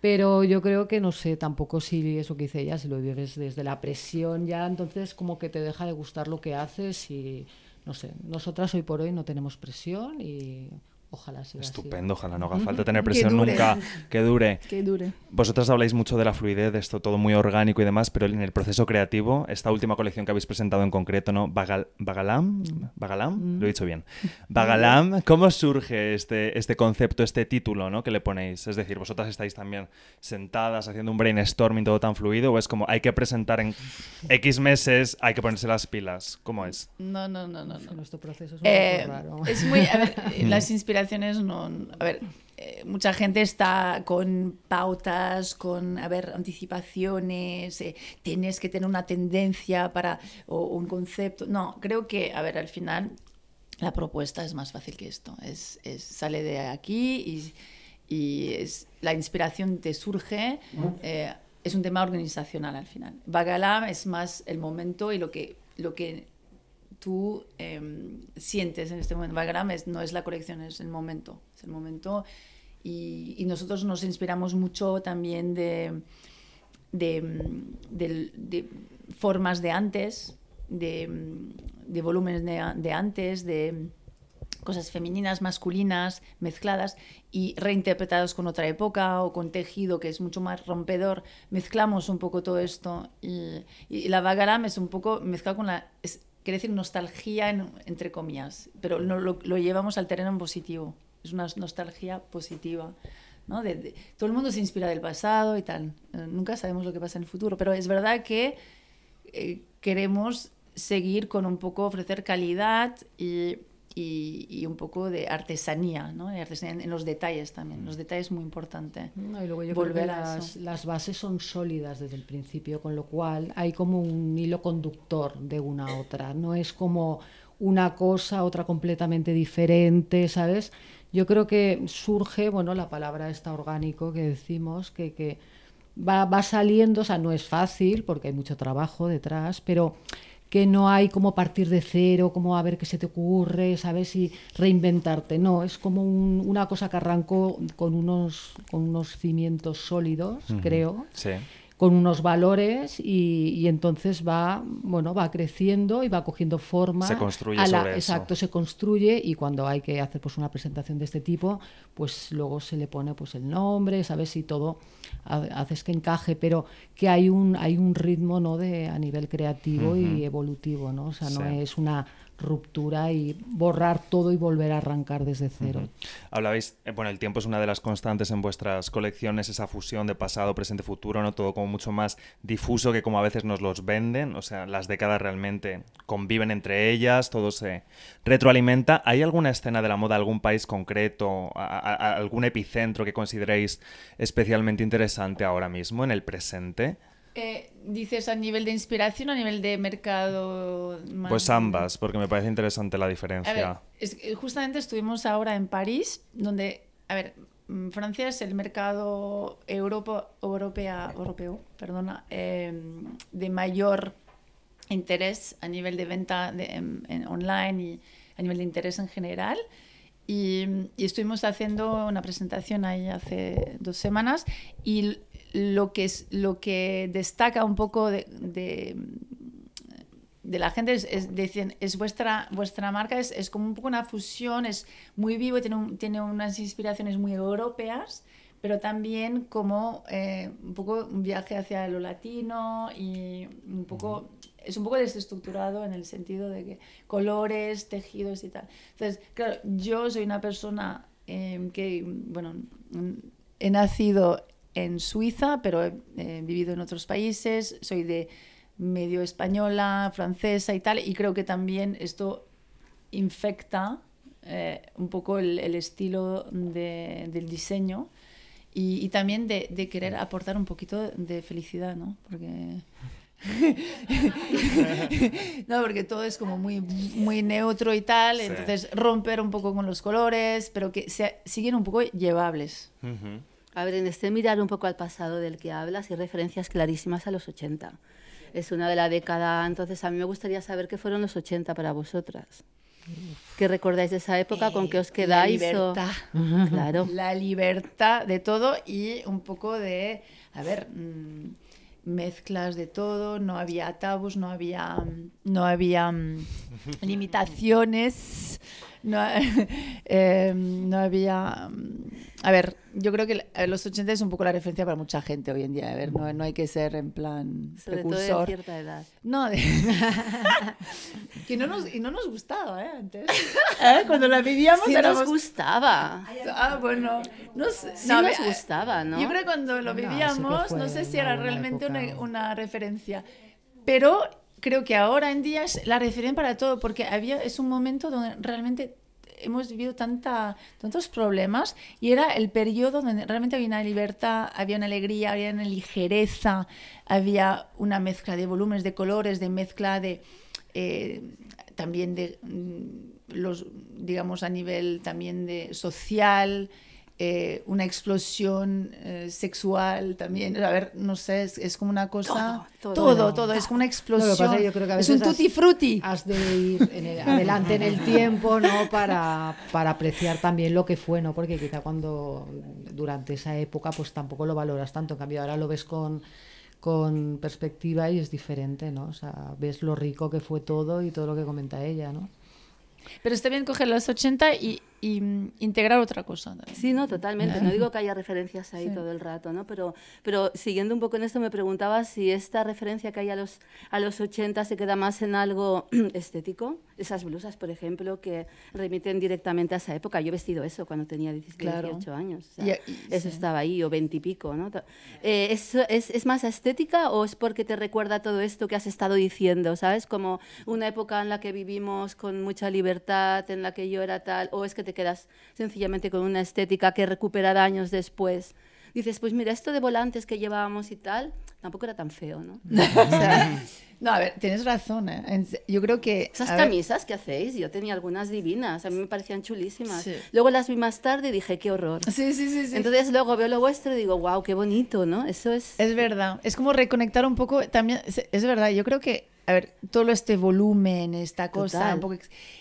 C: Pero yo creo que no sé tampoco si eso que dice ella, si lo vives desde la presión ya, entonces como que te deja de gustar lo que haces y no sé, nosotras hoy por hoy no tenemos presión y Ojalá siga así.
E: Estupendo, ojalá no haga falta tener presión nunca, que dure. [LAUGHS]
B: Que dure.
E: Vosotras habláis mucho de la fluidez, de esto todo muy orgánico y demás, pero en el proceso creativo, esta última colección que habéis presentado en concreto, ¿no? Bagal Bagalam, Bagalam, lo he dicho bien. [LAUGHS] Bagalam, ¿cómo surge este, este concepto, este título, ¿no? Que le ponéis. Es decir, vosotras estáis también sentadas haciendo un brainstorming todo tan fluido, o es como hay que presentar en X meses, hay que ponerse las pilas. ¿Cómo es?
B: No, no, no, no. No.
C: Nuestro proceso es un
B: Eh,
C: poco raro.
B: es muy. A ver, [LAUGHS] las inspiraciones no. A ver, eh, mucha gente está con pautas, con, a ver, anticipaciones, eh, tienes que tener una tendencia para. o un concepto. No, creo que, a ver, al final la propuesta es más fácil que esto. Es, es- sale de aquí y, y es, la inspiración te surge. eh, es un tema organizacional al final. Bagalam es más el momento y lo que, lo que tú em, sientes en este momento. Bagalam es- no es la colección, es el momento. Es el momento. Y, nosotros nos inspiramos mucho también de, de, de formas de antes, de, de volúmenes de, antes, de cosas femeninas, masculinas, mezcladas y reinterpretadas con otra época o con tejido que es mucho más rompedor. Mezclamos un poco todo esto y, y la Bagalam es un popoco mezclado con la... quiere decir nostalgia en- entre comillas, pero no, lo, llevamos al terreno en positivo. Es una nostalgia positiva. ¿no? Todo el mundo se inspira del pasado y tal. Eh, nunca sabemos lo que pasa en el futuro, pero es verdad que eh, queremos seguir con un poco ofrecer calidad y, y- y un poco de artesanía, ¿no? De artesanía en, los detalles también. Los detalles muy importante.
C: No, y luego yo
B: volver
C: creo que
B: a
C: las, las bases son sólidas desde el principio, con lo cual hay como un hilo conductor de una a otra. No es como una cosa, otra completamente diferente, ¿sabes? Yo creo que surge, bueno, la palabra está orgánico que decimos, que, que va, va saliendo, o sea, no es fácil porque hay mucho trabajo detrás, pero que no hay como partir de cero, como a ver qué se te ocurre, ¿sabes? Y reinventarte. No, es como un- una cosa que arrancó con unos, con unos cimientos sólidos, creo,
E: Sí.
C: Con unos valores y, y entonces va, bueno, va creciendo y va cogiendo forma.
E: Se construye
C: a la-
E: sobre eso.
C: Exacto, se construye y cuando hay que hacer pues una presentación de este tipo, pues luego se le pone pues el nombre, sabes y todo ha- haces que encaje, pero que hay un hay un ritmo no de a nivel creativo y evolutivo, ¿no? O sea, no
E: Sí.
C: es una ruptura y borrar todo y volver a arrancar desde cero.
E: Hablabais, eh, bueno, el tiempo es una de las constantes en vuestras colecciones, esa fusión de pasado, presente, futuro, ¿no? Todo como mucho más difuso que como a veces nos los venden, o sea, las décadas realmente conviven entre ellas, todo se retroalimenta. ¿Hay alguna escena de la moda, algún país concreto, algún epicentro que consideréis especialmente interesante ahora mismo, en el presente?
B: Eh, ¿Dices a nivel de inspiración o a nivel de mercado?
E: Pues ambas, porque me parece interesante la
B: A ver,
E: diferencia.
B: es justamente estuvimos ahora en París, donde, a ver, mm, Francia es el mercado Europa, europea, europeo perdona, eh, de mayor interés a nivel de venta de- en, en online y a nivel de interés en general. Y, y estuvimos haciendo una presentación ahí hace dos semanas y lo que, lo que destaca un poco de, de, la gente es, es, es vuestra, vuestra marca es, es como un poco una fusión, es muy vivo, tiene, tiene unas inspiraciones muy europeas, pero también como eh, un poco un viaje hacia lo latino y un poco, es un poco desestructurado en el sentido de que colores, tejidos y tal. Entonces, claro, yo soy una persona eh, que, bueno, he nacido en Suiza, pero he, he vivido en otros países, soy de medio española, francesa y tal, y creo que también esto infecta eh, un poco el, el estilo de- del diseño y, y también de, de querer aportar un poquito de felicidad, ¿no? Porque... [LAUGHS] no, porque todo es como muy, muy neutro y tal,
E: Sí.
B: entonces romper un poco con los colores, pero que se, siguen un poco llevables.
E: Ujú.
A: A ver, en este mirar un poco al pasado del que hablas, hay referencias clarísimas a los 80. Es una de la década, entonces a mí me gustaría saber qué fueron los 80 para vosotras. ¿Qué recordáis de esa época? ¿Con qué os
B: La
A: quedáis? o-
B: libertad. [LAUGHS]
A: Claro.
B: La libertad de todo y un poco de, a ver, mm, mezclas de todo, no había tabús, no había, mm, no había mm, [LAUGHS] limitaciones, no, [LAUGHS] eh, no había... mm, A ver, yo creo que eh, los 80 es un poco la referencia para mucha gente hoy en día. A ver, no, no hay que ser en plan
A: Sobre todo de
B: precursor.
A: cierta edad.
B: No, de- [LAUGHS] que no nos, y no nos gustaba, ¿eh? Antes. [LAUGHS] ¿Eh? Cuando la vivíamos
A: Sí
B: éramos...
A: nos gustaba.
B: Ah, bueno, no sé.
A: Sí
B: No,
A: nos gustaba, ¿no?
B: Yo creo que cuando lo
C: No,
B: vivíamos,
C: fue
B: no sé si era realmente una, una referencia, pero creo que ahora en día es la referencia para todo, porque había, es un momento donde realmente hemos vivido tanta, tantos problemas y era el periodo donde realmente había una libertad, había una alegría, había una ligereza, había una mezcla de volúmenes, de colores, de mezcla de... eh, también de mm, los digamos a nivel también de social eh, una explosión eh, sexual también a ver no sé es, es como una cosa
A: Todo,
B: todo
A: todo.
B: todo, es como una explosión
C: pasa es que yo creo que a
B: es un
C: veces has-
B: tutti frutti
C: Has de ir en el- adelante en el [LAUGHS] tiempo, ¿no? Para, para apreciar también lo que fue, ¿no? Porque quizá cuando durante esa época pues tampoco lo valoras tanto. En cambio ahora lo ves con, con perspectiva y es diferente, ¿no? O sea, ves lo rico que fue todo y todo lo que comenta ella, ¿no?
B: pero está bien coger los 80 y, y, mm, integrar otra cosa también.
A: Sí, no, totalmente. No digo que haya referencias ahí
B: Sí.
A: todo el rato, ¿no? Pero, pero siguiendo un poco en esto, me preguntaba si esta referencia que hay a los, a los 80 se queda más en algo [CLEARS THROAT] estético. Esas blusas, por ejemplo, que remiten directamente a esa época. Yo he vestido eso cuando tenía 17,
B: Claro.
A: 18 años. o sea,
B: Y- y-
A: eso
B: sí.
A: estaba ahí, o 20 y pico, ¿no? Eh, ¿eso es, ¿Es más estética o es porque te recuerda todo esto que has estado diciendo, ¿sabes? Como una época en la que vivimos con mucha libertad, en la que yo era tal, o es que te quedas sencillamente con una estética que recuperar años después. Dices, pues mira, esto de volantes que llevábamos y tal, tampoco era tan feo, ¿no? [LAUGHS] O sea,
B: no a ver tienes razón ¿eh? Yo creo que
A: esas
B: a ver,
A: camisas que hacéis, yo tenía algunas divinas, a mí me parecían chulísimas.
B: Sí.
A: Luego las vi más tarde y dije, qué horror.
B: sí sí sí, sí.
A: Entonces luego veo lo vuestro y digo, wow, qué bonito, ¿no? Eso es...
B: Es verdad, es como reconectar un poco también, es, verdad, yo creo que, a ver, todo este volumen, esta cosa,
A: Total.
B: un poco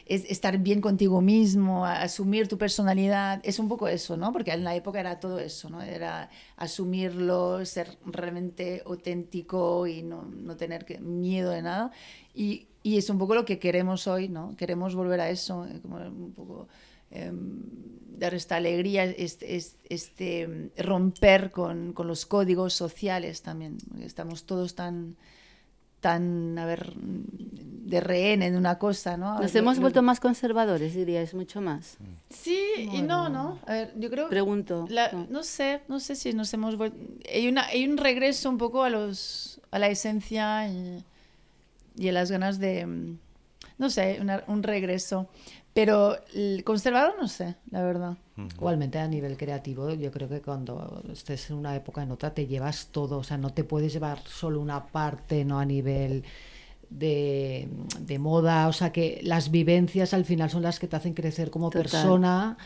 B: es estar bien contigo mismo, asumir tu personalidad, es un poco eso, ¿no? Porque en la época era todo eso, ¿no? Era asumirlo, ser realmente auténtico y no, no tener que- miedo de nada. Y, y es un poco lo que queremos hoy, ¿no? Queremos volver a eso, eh, como un poco em, dar esta alegría, este, este, este, em, romper con, con los códigos sociales también. Estamos todos tan, tan, a ver, de rehén en una cosa, ¿no?
A: Nos hemos vuelto más conservadores, diríais, mucho más.
B: Sí y no, ¿no? A ver, yo creo
A: Pregunto.
B: la-
A: no.
B: no sé, no sé si nos hemos vuelto... Hay, una, hay un regreso un poco a, los, a la esencia y, y a las ganas de... mm, No sé, una- un regreso. Pero el conservador no sé, la verdad.
C: Igualmente a nivel creativo, yo creo que cuando estés en una época en otra te llevas todo, o sea, no te puedes llevar solo una parte, no a nivel de, de moda, o sea, que las vivencias al final son las que te hacen crecer como
A: Total.
C: persona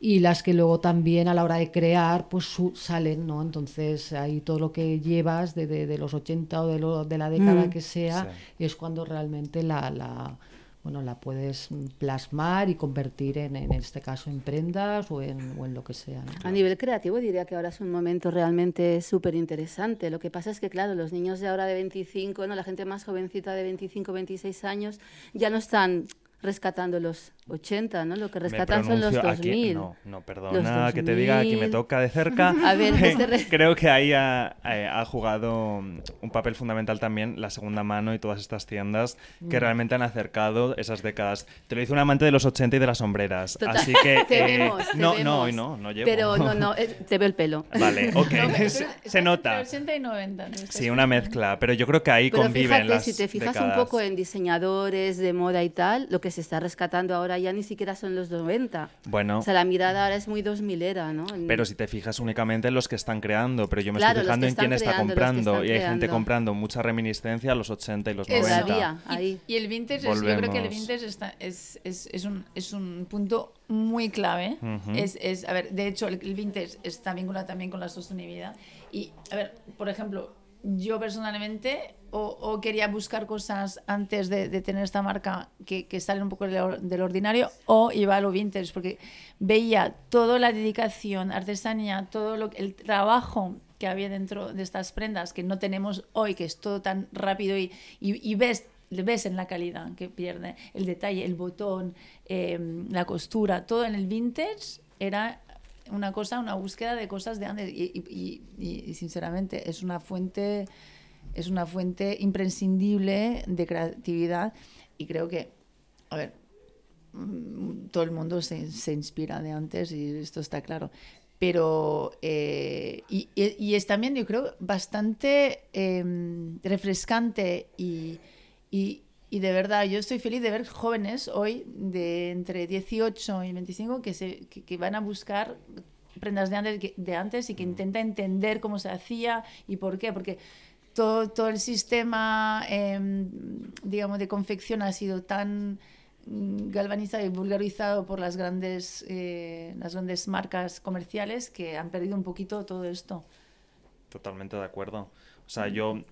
C: y las que luego también a la hora de crear pues su- salen, ¿no? Entonces ahí todo lo que llevas de, de- de los 80 o de, lo- de la década
A: Mm.
C: que sea
E: Sí.
C: es cuando realmente la, la- bueno, la puedes plasmar y convertir en, en este caso en prendas o en, o en lo que sea. ¿no?
A: A nivel creativo diría que ahora es un momento realmente súper interesante. Lo que pasa es que, claro, los niños de ahora de 25, ¿no? la gente más jovencita de 25, 26 años, ya no están rescatando los 80, ¿no? Lo que rescatan son los
E: pronuncio
A: 2000.
E: aquí- no, no, perdona que te diga, aquí me
A: 2000.
E: toca de cerca. [LAUGHS]
A: A ver, este re- [LAUGHS]
E: creo que ahí ha, eh, ha jugado un papel fundamental también la segunda mano y todas estas tiendas
A: Mm.
E: que realmente han acercado esas décadas. Te lo dice un amante de los 80 y de las sombreras.
A: Total.
E: Así que... [LAUGHS]
A: Te
E: eh,
A: vemos, te
E: no,
A: vemos.
E: no, no, no llevo.
A: Pero no, no, eh, te veo el pelo.
E: Vale, ok.
B: No, pero-
E: se, se nota.
B: entre 80 y 90. ¿no?
E: Sí, una mezcla. Pero yo creo que ahí
A: Pero
E: conviven
A: fíjate,
E: las
A: si te fijas
E: décadas.
A: un poco en diseñadores de moda y tal, lo que se está rescatando ahora ya ni siquiera son los 90.
E: Bueno,
A: O sea, la mirada ahora es muy 2000 era, ¿no? En-
E: Pero si te fijas únicamente en los que están creando, pero yo me
A: Claro,
E: estoy fijando en quién está
A: creando, que
E: comprando y hay gente
A: creando.
E: comprando mucha reminiscencia a los 80 y los
B: Eso.
E: 90.
A: Todavía,
B: Y-
A: ahí.
B: Y, el vintage, es- yo creo que el vintage está, es, es, es, un, es un punto muy clave.
E: Ujú.
B: es, es, a ver, de hecho, el, el vintage está vinculado también con la sostenibilidad. Y, a ver, por ejemplo, yo personalmente o, quería buscar cosas antes de, tener esta marca que, salen un poco del, or- del ordinario o iba a lo vintage porque veía toda la dedicación, artesanía, todo lo, el trabajo que había dentro de estas prendas que no tenemos hoy, que es todo tan rápido y, ves ves en la calidad que pierde, el detalle, el botón, eh, la costura, todo en el vintage era una cosa, una búsqueda de cosas de antes. Y, sinceramente es una fuente es una fuente imprescindible de creatividad y creo que a ver mm, todo el mundo se, se inspira de antes y esto está claro. Pero eh, y, es también yo creo bastante em, refrescante y, y- y de verdad yo estoy feliz de ver jóvenes hoy de entre 18 y 25 que, se, que, que van a buscar prendas de antes, de antes y que intenta entender cómo se hacía y por qué porque todo, todo el sistema em, digamos de confección ha sido tan mm, galvanizado y vulgarizado por las grandes, eh, las grandes marcas comerciales que han perdido un poquito todo esto.
E: Totalmente de acuerdo. O sea, yo,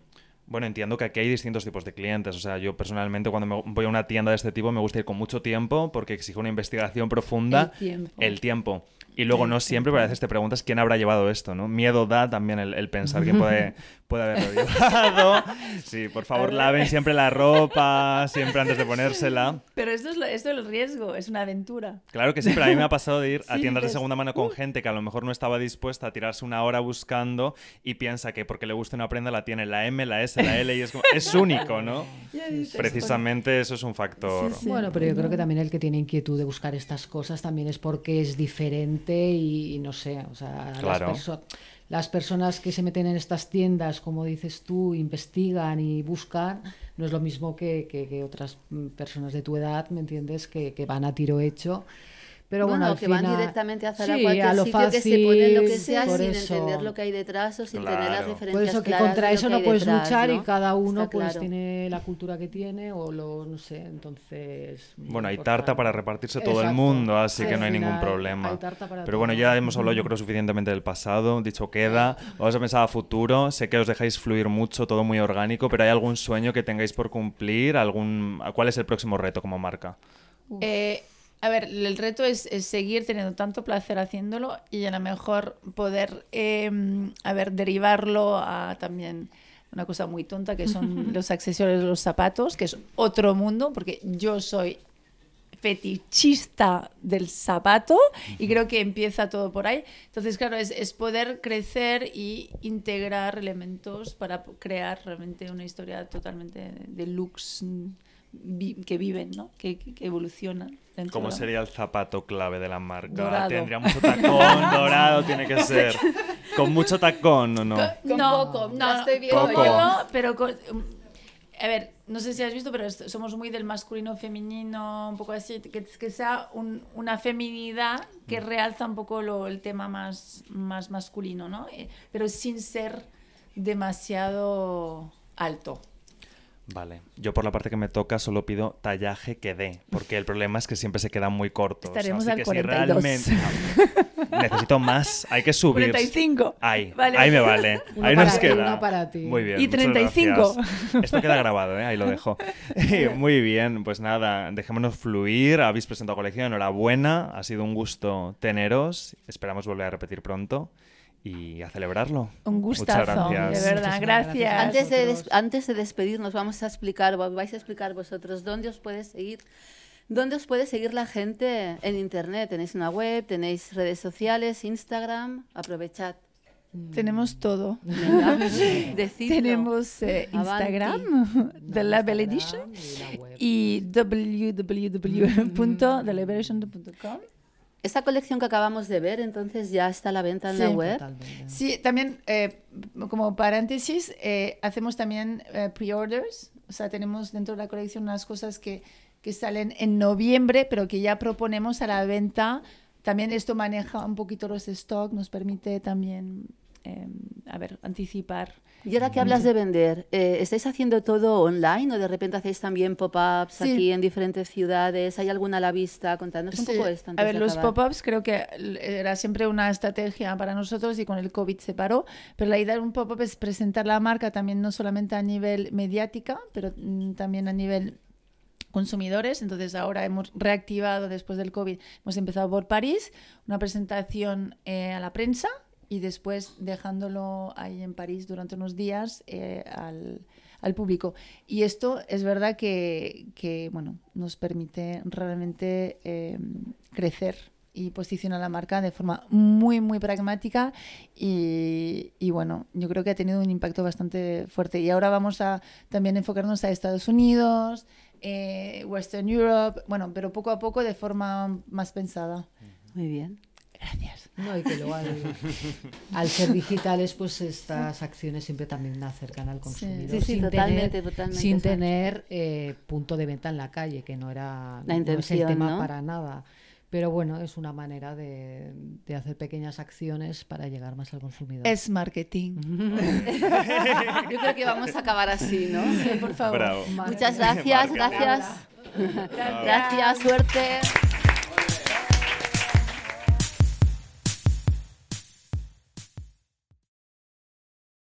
E: bueno, entiendo que aquí hay distintos tipos de clientes. O sea, yo personalmente cuando me voy a una tienda de este tipo me gusta ir con mucho tiempo porque exige una investigación profunda.
B: El tiempo.
E: El tiempo. Y luego no siempre, pero a veces te preguntas quién habrá llevado esto, ¿no? Miedo da también el, el pensar quién [LAUGHS] puede, puede haberlo llevado. [LAUGHS] Sí, por favor, laven siempre la ropa, siempre antes de ponérsela.
B: Pero esto es, lo- esto es el riesgo, es una aventura.
E: Claro que sí, pero a mí me ha pasado de ir a [LAUGHS] tiendas de
B: dices,
E: segunda mano con gente que a lo mejor no estaba dispuesta a tirarse una hora buscando y piensa que porque le gusta una prenda la tiene la M, la S, la L y es, como- es único, ¿no? [LAUGHS] Precisamente eso es un factor.
B: Sí, sí.
C: Bueno, pero yo creo que también el que tiene inquietud de buscar estas cosas también es porque es diferente y, y no sé, o sea,
E: Claro.
C: las, perso- las personas que se meten en estas tiendas, como dices tú, investigan y buscan, no es lo mismo que, que- que otras mm, personas de tu edad, ¿me entiendes? Que, que van a tiro hecho. Pero bueno,
A: Bueno,
C: al
A: que van directamente a Zara
C: Sí,
A: cualquier
C: a lo
A: sitio que se ponen lo que
C: fácil,
A: sea sin
C: eso.
A: entender lo que hay detrás o sin tener las
E: Claro.
A: referencias
C: Por eso que
A: claras
C: contra eso
A: que
C: no puedes
A: detrás,
C: luchar y cada uno
A: Está
C: pues
A: claro.
C: tiene la cultura que tiene o lo no sé, entonces
E: Bueno, hay tarta para repartirse todo el mundo, así
C: Sí,
E: que no hay ningún problema.
C: hay tarta para
E: Pero bueno, ya hemos hablado yo creo suficientemente del pasado, dicho queda, vamos a pensar a futuro, sé que os dejáis fluir mucho, todo muy orgánico, pero ¿hay algún sueño que tengáis por cumplir? ¿Algún... ¿Cuál es el próximo reto como marca?
B: Eh, a ver, el reto es, es seguir teniendo tanto placer haciéndolo y a lo mejor poder, eh, a ver, derivarlo a también una cosa muy tonta que son [LAUGHS] los accesorios de los zapatos, que es otro mundo, porque yo soy fetichista del zapato y creo que empieza todo por ahí. Entonces, claro, es, es poder crecer y integrar elementos para crear realmente una historia totalmente de looks vi- que viven, ¿no? que evolucionan. Dentro
E: ¿Cómo sería el zapato clave de la marca?
B: Dorado.
E: ¿Tendría mucho tacón? [LAUGHS] dorado tiene que ser. ¿Con mucho tacón o no?
A: Con poco, la estoy viendo
E: Poco.
B: poco
A: yo.
B: no, pero con- um, a ver, no sé si has visto, pero somos muy del masculino femenino, un poco así, que, que sea un- una feminidad que realza un poco lo- el tema más, más masculino, ¿no? Eh, pero sin ser demasiado alto.
E: Vale, yo por la parte que me toca solo pido tallaje que dé, porque el problema es que siempre se quedan muy cortos.
B: Estaremos
E: así
B: al
E: que
B: 42.
E: si realmente [LAUGHS] necesito más, hay que subir.
B: 45.
E: Ahí,
B: Vale.
E: ahí me vale. [LAUGHS]
C: Uno
E: ahí nos
C: ti,
E: queda.
C: para ti.
E: Muy bien.
B: Y
E: muchas
B: 35.
E: gracias. Esto queda grabado, ¿eh? ahí lo dejo. [LAUGHS] Muy bien, pues nada, dejémonos fluir. Habéis presentado colección, enhorabuena. Ha sido un gusto teneros. Esperamos volver a repetir pronto y a celebrarlo.
B: Un
E: Muchas
B: gustazo, de verdad,
C: Muchísimas
B: gracias.
C: gracias.
A: Antes de, antes de despedirnos, vamos a explicar, va- vais a explicar vosotros dónde os puede seguir. ¿Dónde os puede seguir la gente en internet? ¿Tenéis una web? ¿Tenéis redes sociales? ¿Instagram? Aprovechad.
B: Tenemos todo. [LAUGHS] Tenemos eh,
A: Avanti.
B: Instagram, The Label [LAUGHS] Edition,
C: y
B: www.thelabeledition.com.
A: Esta colección que acabamos de ver, entonces ya está a la venta en la
B: Sí.
A: web.
C: Totalmente.
B: Sí, también eh, como paréntesis, eh, hacemos también eh, pre-orders, o sea, tenemos dentro de la colección unas cosas que, que salen en noviembre, pero que ya proponemos a la venta. También esto maneja un poquito los stocks, nos permite también, eh, a ver, anticipar.
A: Y ahora que hablas de vender, eh, ¿estáis haciendo todo online o de repente hacéis también pop-ups
B: Sí.
A: aquí en diferentes ciudades? ¿Hay alguna a la vista? Contadnos un poco esto.
B: A
A: antes
B: ver,
A: de
B: los pop-ups creo que era siempre una estrategia para nosotros y con el COVID se paró, pero la idea de un pop-up es presentar la marca también no solamente a nivel mediática, pero mm, también a nivel consumidores. Entonces ahora hemos reactivado después del COVID, hemos empezado por París, una presentación eh, a la prensa y después dejándolo ahí en París durante unos días eh, al, al público. Y esto es verdad que, que, bueno, nos permite realmente eh, crecer y posicionar la marca de forma muy, muy pragmática y, y, bueno, yo creo que ha tenido un impacto bastante fuerte. Y ahora vamos a también enfocarnos a Estados Unidos, eh, Western Europe, bueno, pero poco a poco de forma más pensada.
A: Muy bien.
B: Gracias.
C: No, y que luego al, [LAUGHS] al, ser digitales, pues estas acciones siempre también acercan al consumidor.
A: Sí, sí,
C: sin
A: totalmente,
C: tener,
A: totalmente.
C: Sin
A: exacto.
C: tener eh, punto de venta en la calle, que no era
A: La
C: no es el
A: intención,
C: tema
A: ¿no?
C: para nada. Pero bueno, es una manera de, de hacer pequeñas acciones para llegar más al consumidor.
B: Es marketing. [LAUGHS] [LAUGHS]
A: Yo creo que vamos a acabar así, ¿no?
B: Por favor.
E: Bravo.
A: Muchas gracias, gracias. Gracias, suerte.